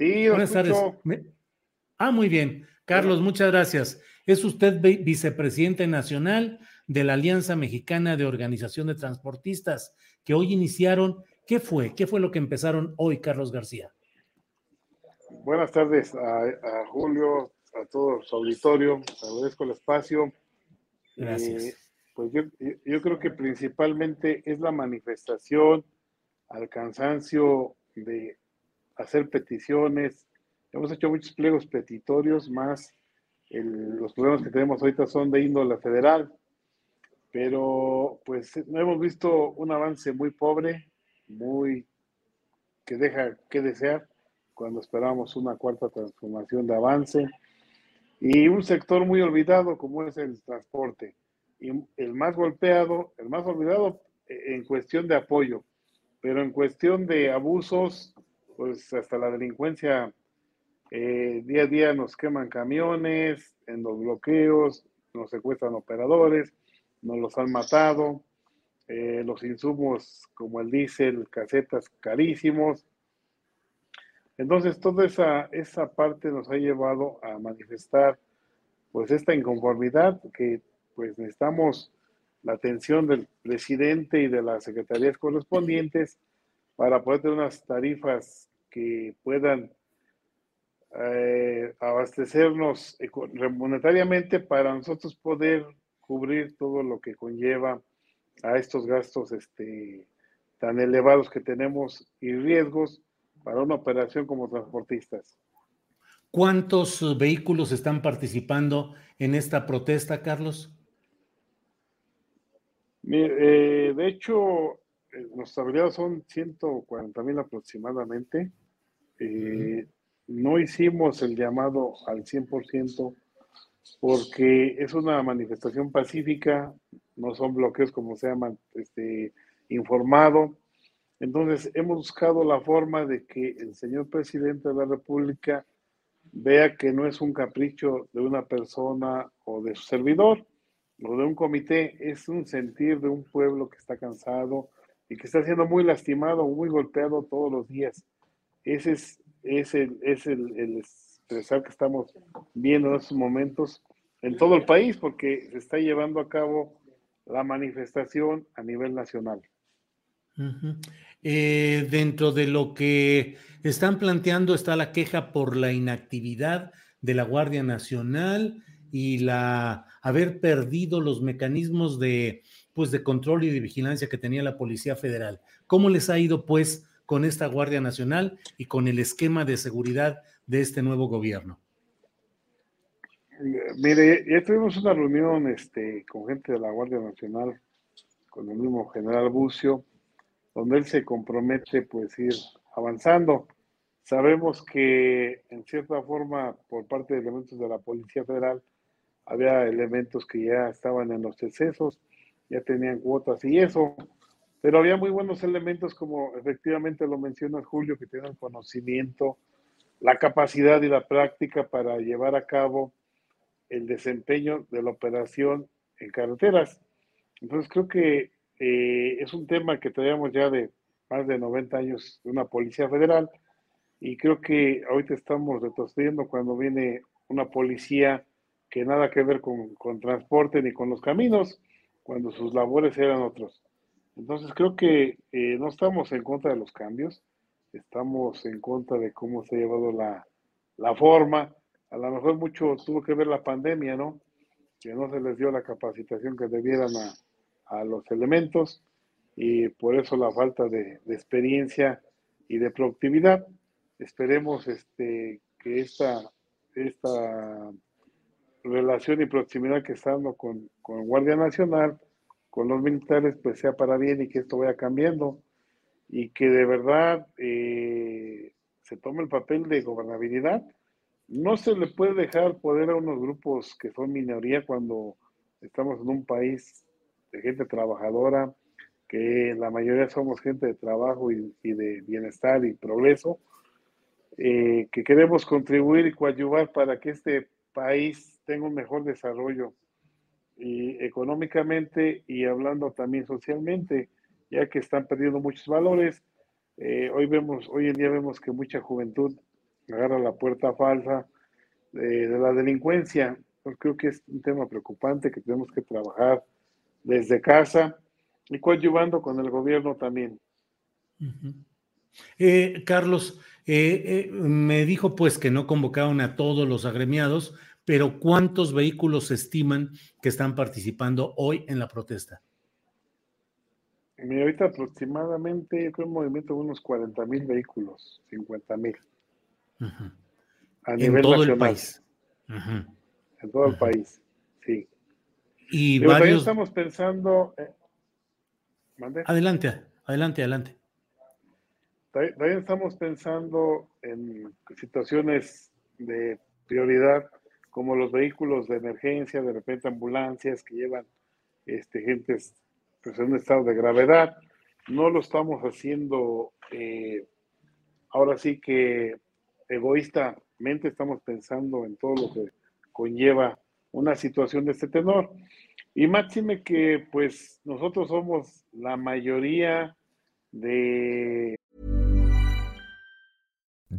Sí, Buenas tardes. Ah, muy bien. Carlos, muchas gracias. Es usted vi- vicepresidente nacional de la Alianza Mexicana de Organización de Transportistas, que hoy iniciaron. ¿Qué fue? ¿Qué fue lo que empezaron hoy, Carlos García? Buenas tardes a, a Julio, a todo su auditorio. Agradezco el espacio. Gracias. Eh, pues yo, yo creo que principalmente es la manifestación al cansancio de hacer peticiones. Hemos hecho muchos pliegos petitorios, más el- los problemas que tenemos ahorita son de índole federal, pero pues no hemos visto un avance muy pobre, muy que deja que desear cuando esperamos una cuarta transformación de avance y un sector muy olvidado como es el transporte y el más golpeado, el más olvidado eh, en cuestión de apoyo, pero en cuestión de abusos, pues hasta la delincuencia eh, día a día nos queman camiones, en los bloqueos, nos secuestran operadores, nos los han matado, eh, los insumos como el diésel, casetas carísimos. Entonces, toda esa, esa parte nos ha llevado a manifestar pues esta inconformidad que pues necesitamos la atención del presidente y de las secretarías correspondientes para poder tener unas tarifas que puedan eh, abastecernos monetariamente para nosotros poder cubrir todo lo que conlleva a estos gastos este, tan elevados que tenemos y riesgos para una operación como transportistas. ¿Cuántos eh, vehículos están participando en esta protesta, Carlos? Mire, eh, de hecho, eh, nuestros afiliados son 140 mil aproximadamente. Eh, no hicimos el llamado al 100% porque es una manifestación pacífica, no son bloqueos como se llaman este, informado. Entonces, hemos buscado la forma de que el señor presidente de la República vea que no es un capricho de una persona o de su servidor o de un comité, es un sentir de un pueblo que está cansado y que está siendo muy lastimado, muy golpeado todos los días. Ese es, es, el, el, que estamos viendo en estos momentos en todo el país, porque se está llevando a cabo la manifestación a nivel nacional. Eh, dentro de lo que están planteando está la queja por la inactividad de la Guardia Nacional y la haber perdido los mecanismos de pues de control y de vigilancia que tenía la Policía Federal. ¿Cómo les ha ido pues con esta Guardia Nacional y con el esquema de seguridad de este nuevo gobierno? Mire, ya tuvimos una reunión este, con gente de la Guardia Nacional, con el mismo general Bucio, donde él se compromete pues ir avanzando. Sabemos que en cierta forma por parte de elementos de la Policía Federal había elementos que ya estaban en los excesos, ya tenían cuotas y eso, pero había muy buenos elementos como efectivamente lo menciona Julio, que tienen conocimiento, la capacidad y la práctica para llevar a cabo el desempeño de la operación en carreteras. Entonces creo que eh, es un tema que traíamos ya de más de 90 años de una Policía Federal y creo que ahorita estamos retrocediendo cuando viene una policía que nada que ver con, con transporte ni con los caminos, cuando sus labores eran otros. Entonces creo que eh, no estamos en contra de los cambios, estamos en contra de cómo se ha llevado la, la forma. A lo mejor mucho tuvo que ver la pandemia, ¿no? Que no se les dio la capacitación que debieran a, a los elementos y por eso la falta de, de, experiencia y de productividad. Esperemos este, que esta, esta relación y proximidad que está con, con Guardia Nacional, con los militares, pues sea para bien y que esto vaya cambiando y que de verdad eh, se tome el papel de gobernabilidad. No se le puede dejar poder a unos grupos que son minoría cuando estamos en un país de gente trabajadora, que la mayoría somos gente de trabajo y, y de bienestar y progreso, eh, que queremos contribuir y coadyuvar para que este país tenga un mejor desarrollo y económicamente y hablando también socialmente, ya que están perdiendo muchos valores. Eh, hoy vemos, hoy en día vemos que mucha juventud agarra la puerta falsa de, de la delincuencia. Pues creo que es un tema preocupante que tenemos que trabajar desde casa y coadyuvando con el gobierno también. Uh -huh. eh, Carlos, eh, eh, me dijo pues que no convocaron a todos los agremiados, pero ¿cuántos vehículos estiman que están participando hoy en la protesta? Mira, ahorita aproximadamente, creo un movimiento de unos 40 mil vehículos, 50 mil. Uh -huh. A en nivel todo nacional. el país. Uh -huh. En todo el país, sí. Y Digo, también varios... estamos pensando. eh. Adelante, adelante, adelante. También estamos pensando en situaciones de prioridad, como los vehículos de emergencia, de repente ambulancias que llevan este, gentes pues, en un estado de gravedad. No lo estamos haciendo eh, ahora sí que egoístamente, estamos pensando en todo lo que conlleva una situación de este tenor. Y máxime que pues nosotros somos la mayoría de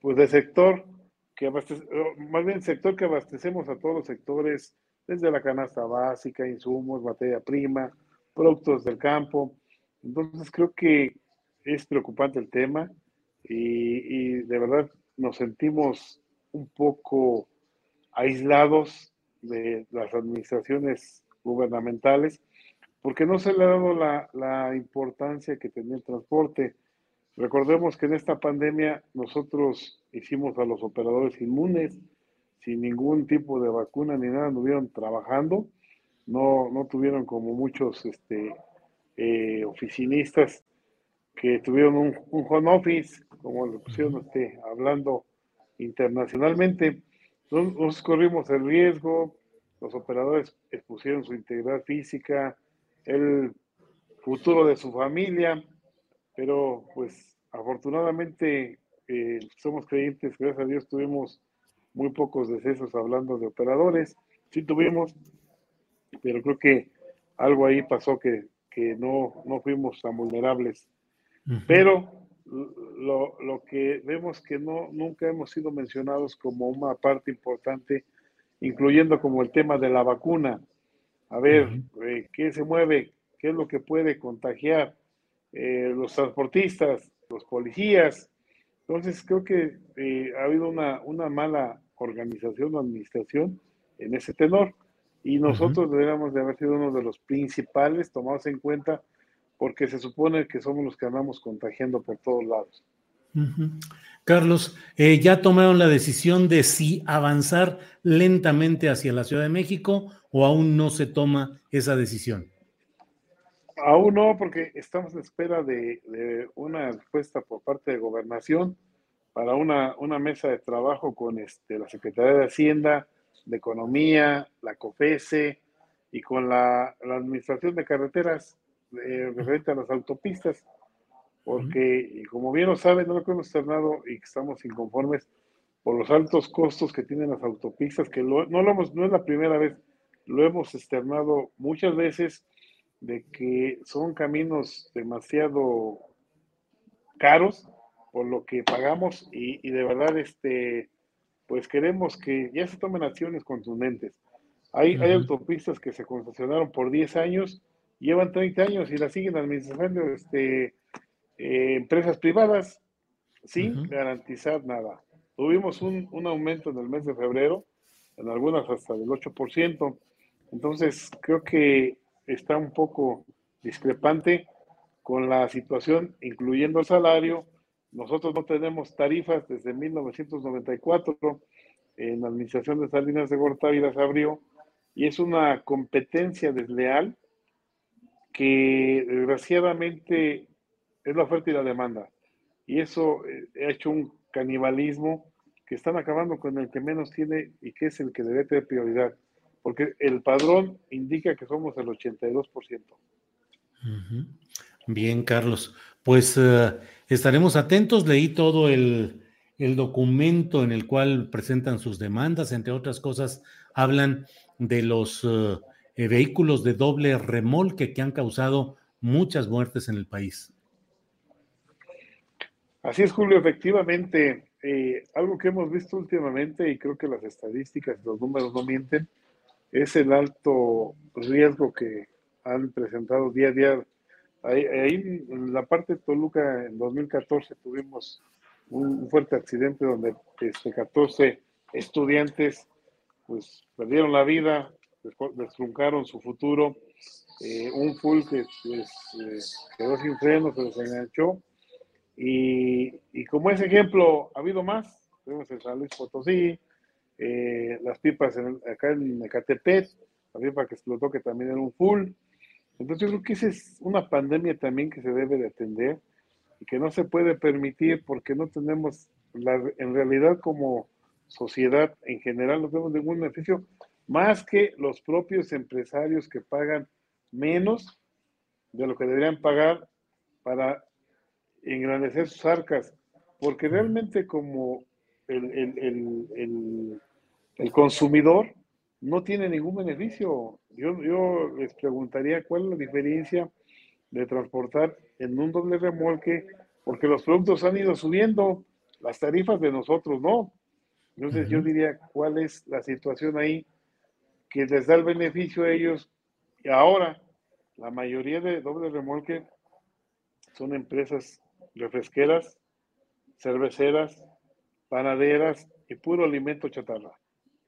Pues de sector que abastece, más bien sector que abastecemos a todos los sectores, desde la canasta básica, insumos, materia prima, productos del campo. Entonces creo que es preocupante el tema y, de verdad nos sentimos un poco aislados de las administraciones gubernamentales porque no se le ha dado la, la importancia que tenía el transporte. Recordemos que en esta pandemia nosotros hicimos a los operadores inmunes, sin ningún tipo de vacuna ni nada, anduvieron trabajando, no, no tuvieron como muchos este, eh, oficinistas que tuvieron un, un, home office, como le pusieron este, hablando internacionalmente. Nos corrimos el riesgo, los operadores expusieron su integridad física, el futuro de su familia, pero pues afortunadamente eh, somos creyentes, gracias a Dios tuvimos muy pocos decesos hablando de operadores, sí tuvimos, pero creo que algo ahí pasó que, que no, no fuimos tan vulnerables. Uh -huh. Pero lo, lo, que vemos que no, nunca hemos sido mencionados como una parte importante, incluyendo como el tema de la vacuna. A ver, uh -huh. eh, ¿qué se mueve? ¿Qué es lo que puede contagiar? Eh, los transportistas, los policías. Entonces creo que eh, ha habido una, una mala organización o administración en ese tenor y nosotros deberíamos de haber sido uno de los principales tomados en cuenta porque se supone que somos los que andamos contagiando por todos lados. Carlos, eh, ¿ya tomaron la decisión de si avanzar lentamente hacia la Ciudad de México o aún no se toma esa decisión? Aún no, porque estamos en espera de, una respuesta por parte de gobernación para una, mesa de trabajo con este, la Secretaría de Hacienda, de Economía, la COFESE y con la, Administración de Carreteras eh, a las autopistas, porque, como bien lo saben, no lo que hemos externado y que estamos inconformes por los altos costos que tienen las autopistas, que no, lo hemos, no es la primera vez, lo hemos externado muchas veces, de que son caminos demasiado caros por lo que pagamos y, y de verdad, este, pues queremos que ya se tomen acciones contundentes. Hay, hay autopistas que se concesionaron por 10 años, llevan 30 años y las siguen administrando este, eh, empresas privadas sin garantizar nada. Tuvimos un, un, aumento en el mes de febrero, en algunas hasta del 8%. Entonces, creo que está un poco discrepante con la situación, incluyendo el salario, nosotros no tenemos tarifas desde 1994. En la administración de Salinas de Gortari las abrió y es una competencia desleal que desgraciadamente es la oferta y la demanda. Y eso eh, ha hecho un canibalismo que están acabando con el que menos tiene y que es el que debe tener prioridad. Porque el padrón indica que somos el 82%. Bien, Carlos. Pues eh, estaremos atentos. Leí todo el, documento en el cual presentan sus demandas. Entre otras cosas, hablan de los eh, vehículos de doble remolque que han causado muchas muertes en el país. Así es, Julio. Efectivamente, eh, algo que hemos visto últimamente, y creo que las estadísticas, los números no mienten, es el alto riesgo que han presentado día a día Ahí, en la parte de Toluca, en 2014, tuvimos un, fuerte accidente donde este, 14 estudiantes pues perdieron la vida, destruncaron su futuro. Eh, un full que pues, eh, quedó sin freno, se desenganchó. Y, y, como ese ejemplo, ha habido más. Tenemos en San Luis Potosí, eh, las pipas acá en Ecatepec, la pipa que explotó que también era un full. Entonces yo creo que esa es una pandemia también que se debe de atender y que no se puede permitir porque no tenemos, la, en realidad como sociedad en general no tenemos ningún beneficio más que los propios empresarios que pagan menos de lo que deberían pagar para engrandecer sus arcas, porque realmente como el, el, el consumidor no tiene ningún beneficio. Yo, yo les preguntaría cuál es la diferencia de transportar en un doble remolque, porque los productos han ido subiendo, las tarifas de nosotros no. Entonces yo diría cuál es la situación ahí que les da el beneficio a ellos. Y ahora, la mayoría de doble remolque son empresas refresqueras, cerveceras, panaderas y puro alimento chatarra.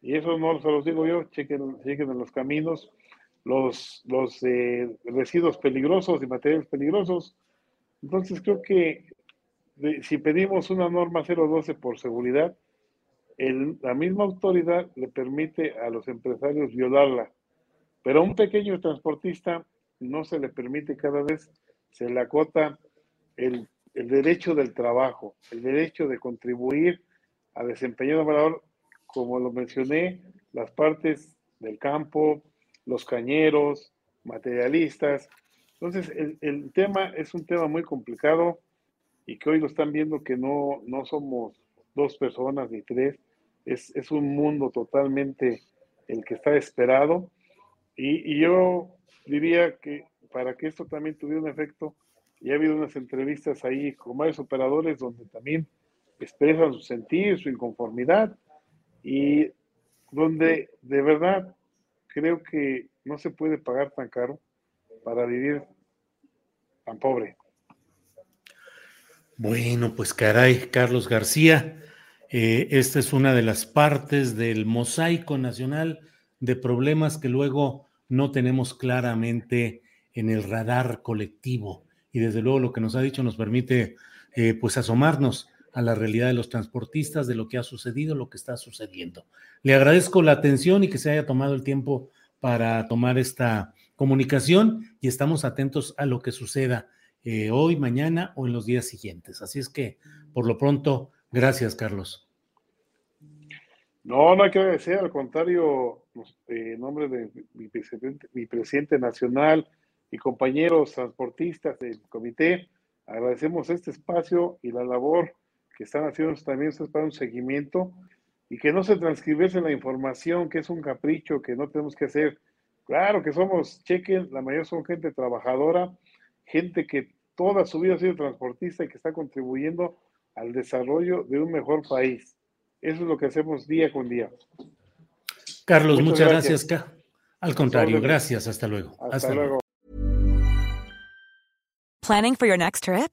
Y eso no se los digo yo, chequen, chequen en los caminos los, los eh, residuos peligrosos y materiales peligrosos. Entonces creo que si pedimos una norma 012 por seguridad, la misma autoridad le permite a los empresarios violarla, pero a un pequeño transportista no se le permite cada vez, se le acota el, el derecho del trabajo, el derecho de contribuir a desempeñar un valor como lo mencioné, las partes del campo, los cañeros, materialistas. Entonces, el, tema es un tema muy complicado y que hoy lo están viendo que no, no somos dos personas ni tres, es, es un mundo totalmente el que está esperado. Y, y, yo diría que para que esto también tuviera un efecto, y ha habido unas entrevistas ahí con varios operadores donde también expresan su sentir, su inconformidad, y donde de verdad creo que no se puede pagar tan caro para vivir tan pobre. Bueno, pues caray, Carlos García, eh, esta es una de las partes del mosaico nacional de problemas que luego no tenemos claramente en el radar colectivo. Y desde luego lo que nos ha dicho nos permite eh, pues asomarnos a la realidad de los transportistas, de lo que ha sucedido, lo que está sucediendo. Le agradezco la atención y que se haya tomado el tiempo para tomar esta comunicación y estamos atentos a lo que suceda eh, hoy, mañana o en los días siguientes. Así es que, por lo pronto, gracias, Carlos. No, no hay que agradecer, al contrario, pues, en nombre de mi presidente, mi presidente nacional y compañeros transportistas del comité, agradecemos este espacio y la labor que están haciendo también para un seguimiento y que no se transcribiese la información, que es un capricho que no tenemos que hacer. Claro que somos, chequen, la mayoría son gente trabajadora, gente que toda su vida ha sido transportista y que está contribuyendo al desarrollo de un mejor país. Eso es lo que hacemos día con día. Carlos, muchas, gracias. Al contrario, gracias. Hasta luego. Hasta, Hasta luego. Planning for your next trip?